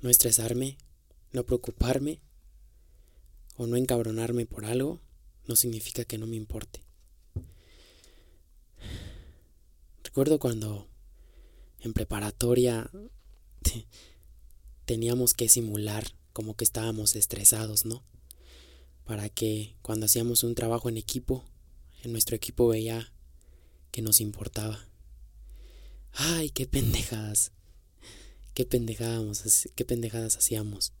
no estresarme, no preocuparme o no encabronarme por algo no significa que no me importe. Recuerdo cuando en preparatoria teníamos que simular como que estábamos estresados, ¿no? Para que cuando hacíamos un trabajo en equipo, en nuestro equipo veía que nos importaba. Ay, qué pendejadas. Qué pendejadas, qué pendejadas hacíamos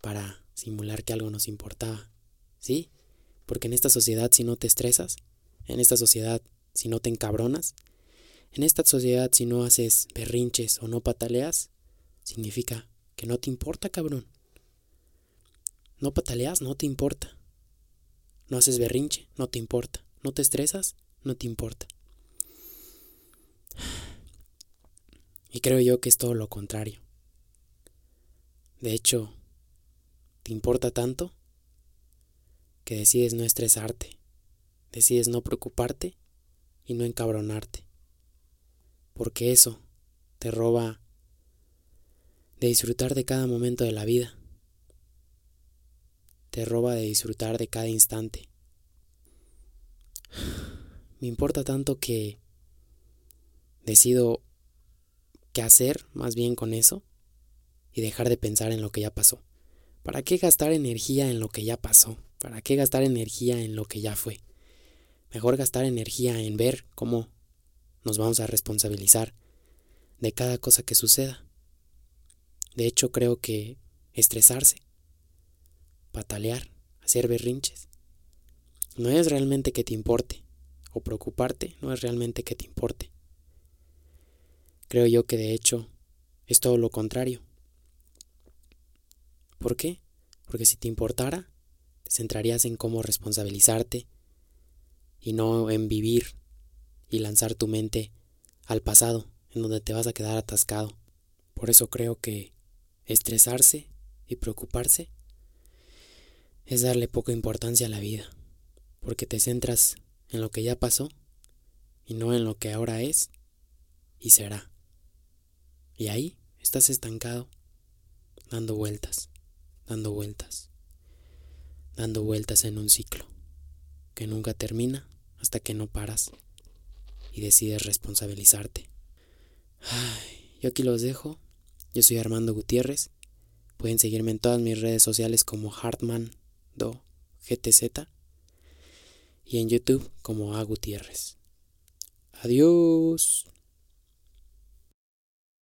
para simular que algo nos importaba. ¿Sí? Porque en esta sociedad si no te estresas, en esta sociedad si no te encabronas, en esta sociedad si no haces berrinches o no pataleas, significa que no te importa, cabrón. No pataleas, no te importa. No haces berrinche, no te importa. No te estresas, no te importa. Y creo yo que es todo lo contrario. De hecho, te importa tanto que decides no estresarte, decides no preocuparte y no encabronarte. Porque eso te roba de disfrutar de cada momento de la vida. Te roba de disfrutar de cada instante. Me importa tanto que decido qué hacer más bien con eso y dejar de pensar en lo que ya pasó. ¿Para qué gastar energía en lo que ya pasó? ¿Para qué gastar energía en lo que ya fue? Mejor gastar energía en ver cómo nos vamos a responsabilizar de cada cosa que suceda. De hecho, creo que estresarse, patalear, hacer berrinches, no es realmente que te importe, o preocuparte no es realmente que te importe. Creo yo que de hecho es todo lo contrario. ¿Por qué? Porque si te importara, te centrarías en cómo responsabilizarte y no en vivir y lanzar tu mente al pasado, en donde te vas a quedar atascado. Por eso creo que estresarse y preocuparse es darle poca importancia a la vida, porque te centras en lo que ya pasó y no en lo que ahora es y será. Y ahí estás estancado, dando vueltas, dando vueltas, dando vueltas en un ciclo que nunca termina hasta que no paras y decides responsabilizarte. Ay, yo aquí los dejo. Yo soy Armando Gutiérrez. Pueden seguirme en todas mis redes sociales como Hartman Do GTZ y en YouTube como A Gutiérrez. Adiós.